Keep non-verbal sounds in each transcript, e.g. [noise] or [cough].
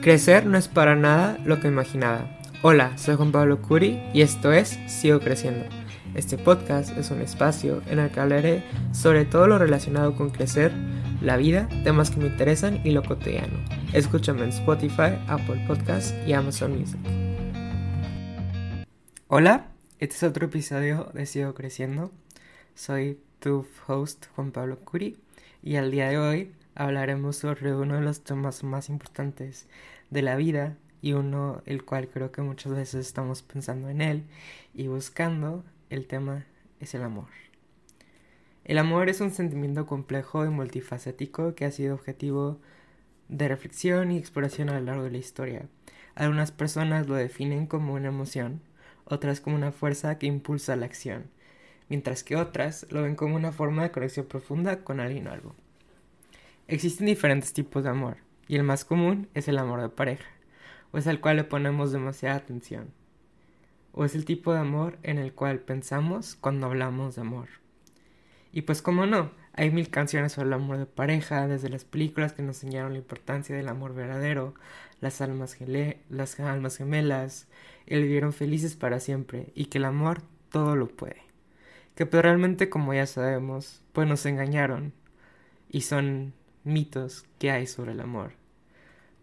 Crecer no es para nada lo que imaginaba. Hola, soy Juan Pablo Curi y esto es Sigo Creciendo. Este podcast es un espacio en el que hablaré sobre todo lo relacionado con crecer, la vida, temas que me interesan y lo cotidiano. Escúchame en Spotify, Apple Podcasts y Amazon Music. Hola, este es otro episodio de Sigo Creciendo. Soy tu host Juan Pablo Curi y al día de hoy hablaremos sobre uno de los temas más importantes de la vida y uno el cual creo que muchas veces estamos pensando en él y buscando el tema es el amor. El amor es un sentimiento complejo y multifacético que ha sido objetivo de reflexión y exploración a lo largo de la historia. Algunas personas lo definen como una emoción, otras como una fuerza que impulsa la acción, mientras que otras lo ven como una forma de conexión profunda con alguien o algo. Existen diferentes tipos de amor, y el más común es el amor de pareja, o es al cual le ponemos demasiada atención, o es el tipo de amor en el cual pensamos cuando hablamos de amor. Y pues como no, hay mil canciones sobre el amor de pareja, desde las películas que nos enseñaron la importancia del amor verdadero, las almas, las almas gemelas, el vivieron felices para siempre, y que el amor todo lo puede. Que pues realmente como ya sabemos, pues nos engañaron, y son mitos que hay sobre el amor.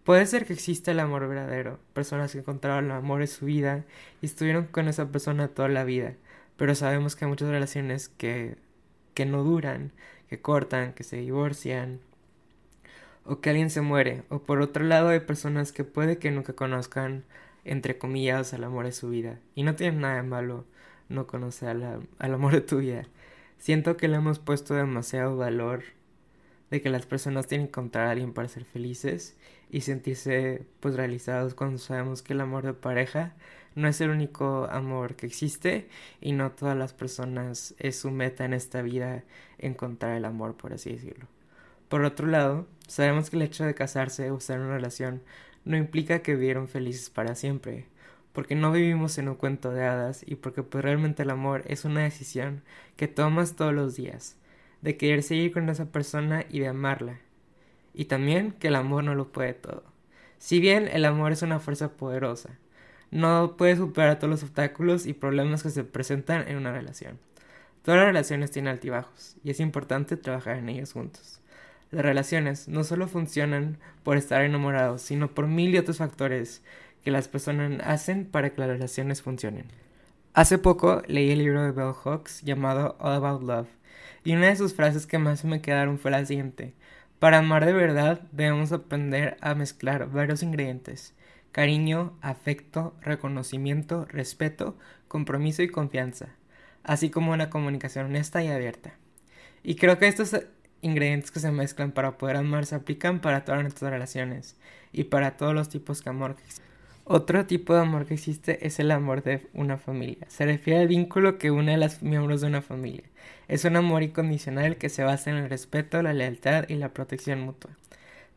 Puede ser que exista el amor verdadero, personas que encontraron el amor en su vida y estuvieron con esa persona toda la vida, pero sabemos que hay muchas relaciones que, que no duran, que cortan, que se divorcian, o que alguien se muere, o por otro lado hay personas que puede que nunca conozcan, entre comillas, al amor de su vida, y no tienen nada de malo no conocer al amor de tu vida. Siento que le hemos puesto demasiado valor de que las personas tienen que encontrar a alguien para ser felices y sentirse pues realizados cuando sabemos que el amor de pareja no es el único amor que existe y no todas las personas es su meta en esta vida encontrar el amor por así decirlo. Por otro lado, sabemos que el hecho de casarse o estar en una relación no implica que vivieron felices para siempre, porque no vivimos en un cuento de hadas y porque pues realmente el amor es una decisión que tomas todos los días de querer seguir con esa persona y de amarla. Y también que el amor no lo puede todo. Si bien el amor es una fuerza poderosa, no puede superar todos los obstáculos y problemas que se presentan en una relación. Todas las relaciones tienen altibajos y es importante trabajar en ellos juntos. Las relaciones no solo funcionan por estar enamorados, sino por mil y otros factores que las personas hacen para que las relaciones funcionen. Hace poco leí el libro de Bell Hooks llamado All About Love, y una de sus frases que más me quedaron fue la siguiente. Para amar de verdad debemos aprender a mezclar varios ingredientes. Cariño, afecto, reconocimiento, respeto, compromiso y confianza, así como una comunicación honesta y abierta. Y creo que estos ingredientes que se mezclan para poder amar se aplican para todas nuestras relaciones y para todos los tipos de amor que existen. Otro tipo de amor que existe es el amor de una familia. Se refiere al vínculo que une a los miembros de una familia. Es un amor incondicional que se basa en el respeto, la lealtad y la protección mutua.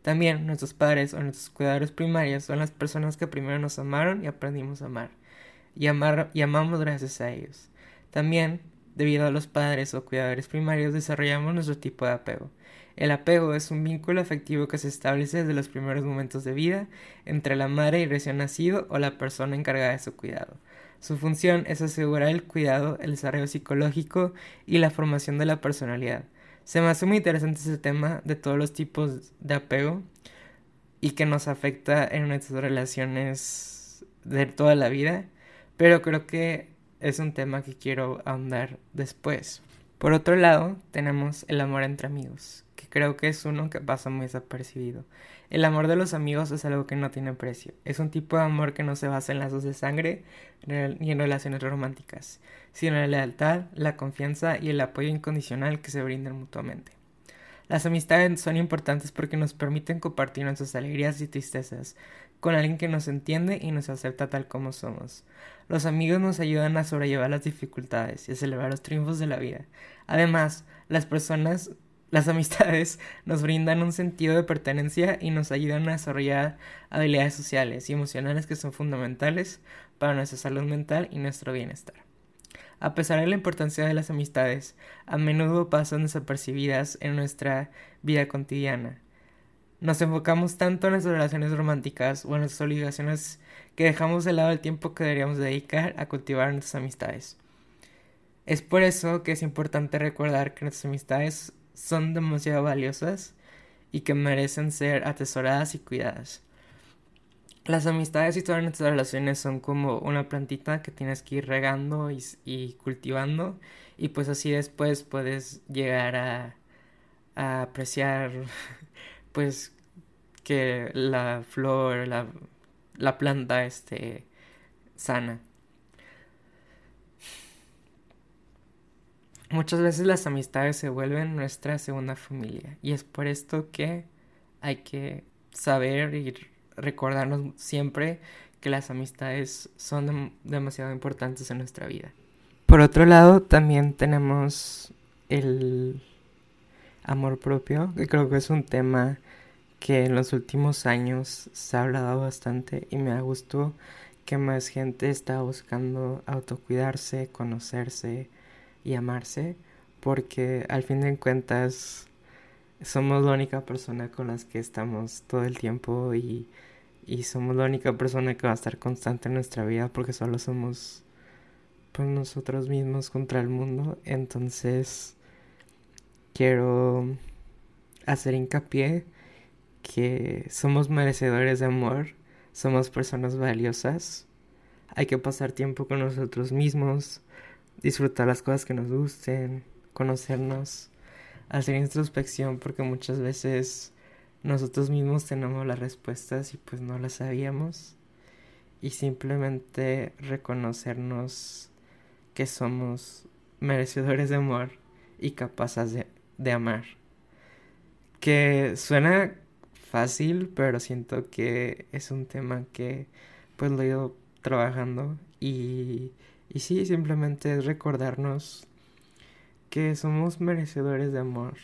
También nuestros padres o nuestros cuidadores primarios son las personas que primero nos amaron y aprendimos a amar. Y, amar, amamos gracias a ellos. También, debido a los padres o cuidadores primarios, desarrollamos nuestro tipo de apego. El apego es un vínculo afectivo que se establece desde los primeros momentos de vida entre la madre y recién nacido o la persona encargada de su cuidado. Su función es asegurar el cuidado, el desarrollo psicológico y la formación de la personalidad. Se me hace muy interesante ese tema de todos los tipos de apego y que nos afecta en nuestras relaciones de toda la vida, pero creo que es un tema que quiero ahondar después. Por otro lado, tenemos el amor entre amigos, que creo que es uno que pasa muy desapercibido. El amor de los amigos es algo que no tiene precio. Es un tipo de amor que no se basa en lazos de sangre ni en relaciones románticas, sino en la lealtad, la confianza y el apoyo incondicional que se brindan mutuamente. Las amistades son importantes porque nos permiten compartir nuestras alegrías y tristezas con alguien que nos entiende y nos acepta tal como somos. Los amigos nos ayudan a sobrellevar las dificultades y a celebrar los triunfos de la vida. Además, las personas, las amistades [laughs] nos brindan un sentido de pertenencia y nos ayudan a desarrollar habilidades sociales y emocionales que son fundamentales para nuestra salud mental y nuestro bienestar. A pesar de la importancia de las amistades, a menudo pasan desapercibidas en nuestra vida cotidiana. nos enfocamos tanto en nuestras relaciones románticas o en nuestras obligaciones que dejamos de lado el tiempo que deberíamos dedicar a cultivar nuestras amistades. Es por eso que es importante recordar que nuestras amistades son demasiado valiosas y que merecen ser atesoradas y cuidadas. Las amistades y todas nuestras relaciones son como una plantita que tienes que ir regando y, cultivando y pues así después puedes llegar a, a apreciar [laughs] pues que la flor, la, la planta esté sana. Muchas veces las amistades se vuelven nuestra segunda familia y es por esto que hay que saber y recordarnos siempre que las amistades son demasiado importantes en nuestra vida. Por otro lado, también tenemos el amor propio, que creo que es un tema que en los últimos años se ha hablado bastante y me ha gustado que más gente está buscando autocuidarse, conocerse, y amarse, porque al fin de cuentas somos la única persona con las que estamos todo el tiempo y, y somos la única persona que va a estar constante en nuestra vida porque solo somos pues nosotros mismos contra el mundo. Entonces quiero hacer hincapié que somos merecedores de amor, somos personas valiosas, hay que pasar tiempo con nosotros mismos, disfrutar las cosas que nos gusten, conocernos, hacer introspección porque muchas veces nosotros mismos tenemos las respuestas y pues no las sabíamos y simplemente reconocernos que somos merecedores de amor y capaces de, de amar. Que suena fácil, pero siento que es un tema que pues lo he ido trabajando y y sí, simplemente es recordarnos que somos merecedores de amor.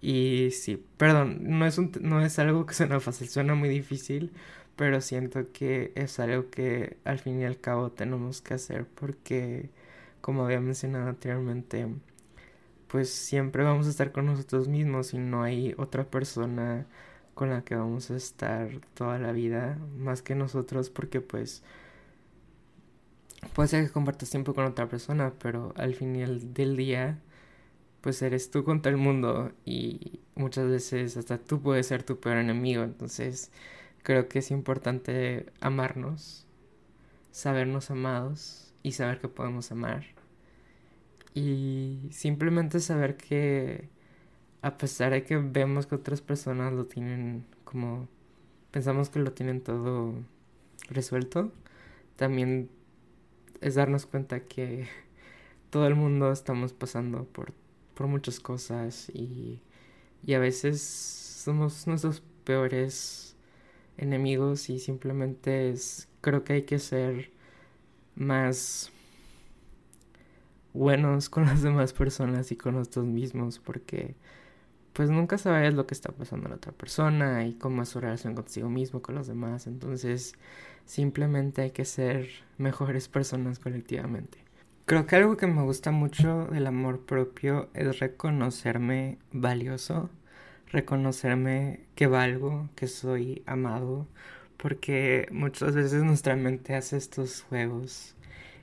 Y sí, perdón, no es, un, no es algo que suena fácil, suena muy difícil, pero siento que es algo que al fin y al cabo tenemos que hacer porque, como había mencionado anteriormente, pues siempre vamos a estar con nosotros mismos y no hay otra persona con la que vamos a estar toda la vida más que nosotros porque pues puede ser que compartas tiempo con otra persona, pero al final del día, pues eres tú contra el mundo y muchas veces hasta tú puedes ser tu peor enemigo. Entonces, creo que es importante amarnos, sabernos amados y saber que podemos amar. Y simplemente saber que a pesar de que vemos que otras personas lo tienen como pensamos que lo tienen todo resuelto, también es darnos cuenta que [laughs] todo el mundo estamos pasando por, por muchas cosas y, y a veces somos nuestros peores enemigos y simplemente es, creo que hay que ser más buenos con las [laughs] demás personas y con nosotros mismos porque pues nunca sabes lo que está pasando a la otra persona y cómo es su relación consigo mismo, con los demás. Entonces, simplemente hay que ser mejores personas colectivamente. Creo que algo que me gusta mucho del amor propio es reconocerme valioso, reconocerme que valgo, que soy amado, porque muchas veces nuestra mente hace estos juegos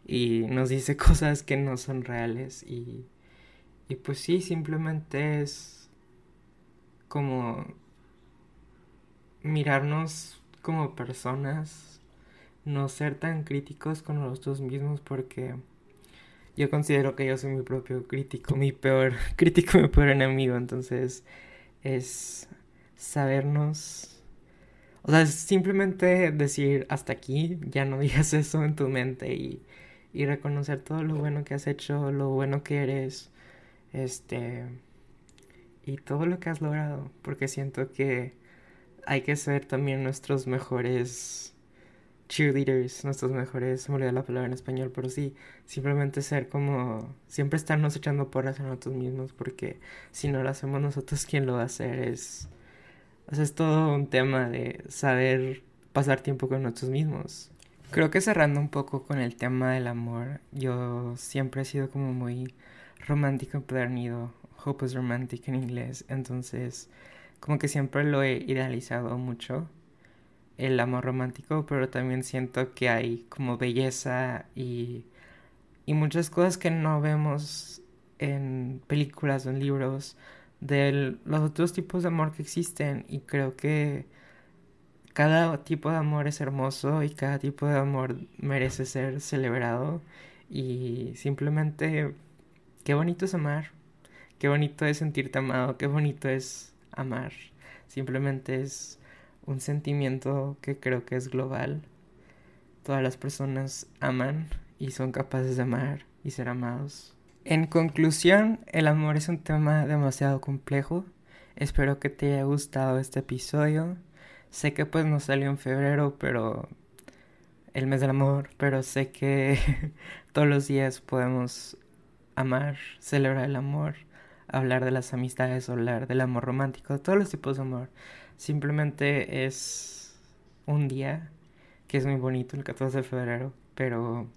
y nos dice [laughs] cosas que no son reales y, y pues sí, simplemente es como mirarnos como personas, no ser tan críticos con nosotros mismos porque yo considero que yo soy mi propio crítico, mi peor [laughs] crítico, mi peor enemigo, entonces es sabernos, o sea, es simplemente decir hasta aquí, ya no digas [laughs] eso en tu mente y, y reconocer todo lo bueno que has hecho, lo bueno que eres, este y todo lo que has logrado, porque siento que hay que ser también nuestros mejores cheerleaders, nuestros mejores, se me olvidó la palabra en español, pero sí, simplemente ser como, siempre estarnos echando porras a nosotros mismos, porque si no lo hacemos nosotros, ¿quién lo va a hacer? Es, es todo un tema de saber pasar tiempo con nosotros mismos. Creo que cerrando un poco con el tema del amor, yo siempre he sido como muy romántico empedernido Hope is Romantic en inglés. Entonces, como que siempre lo he idealizado mucho, el amor romántico, pero también siento que hay como belleza y, y muchas cosas que no vemos en películas o en libros de los otros tipos de amor que existen y creo que cada tipo de amor es hermoso y cada tipo de amor merece ser celebrado y simplemente qué bonito es amar, qué bonito es sentirte amado, qué bonito es amar. Simplemente es un sentimiento que creo que es global. Todas las personas aman y son capaces de amar y ser amados. En conclusión, el amor es un tema demasiado complejo. Espero que te haya gustado este episodio. Sé que pues no salió en febrero, pero el mes del amor, pero sé que [laughs] todos los días podemos amar, celebrar el amor, hablar de las amistades, hablar del amor romántico, todos los tipos de amor. Simplemente es un día que es muy bonito, el 14 de febrero, pero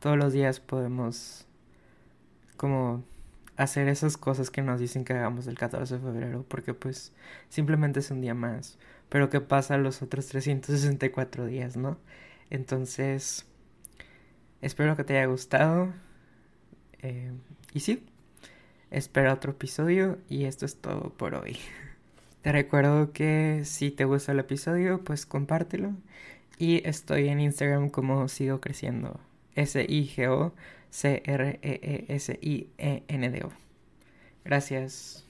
todos los días podemos como hacer esas cosas que nos dicen que hagamos el 14 de febrero, porque pues simplemente es un día más, pero que pasa los otros 364 días, ¿no? Entonces, espero que te haya gustado. Eh, y sí, espera otro episodio y esto es todo por hoy. [laughs] Te recuerdo que si te gusta el episodio, pues compártelo. Y estoy en Instagram como sigo creciendo. S-I-G-O-C-R-E-E-S-I-E-N-D-O. Gracias.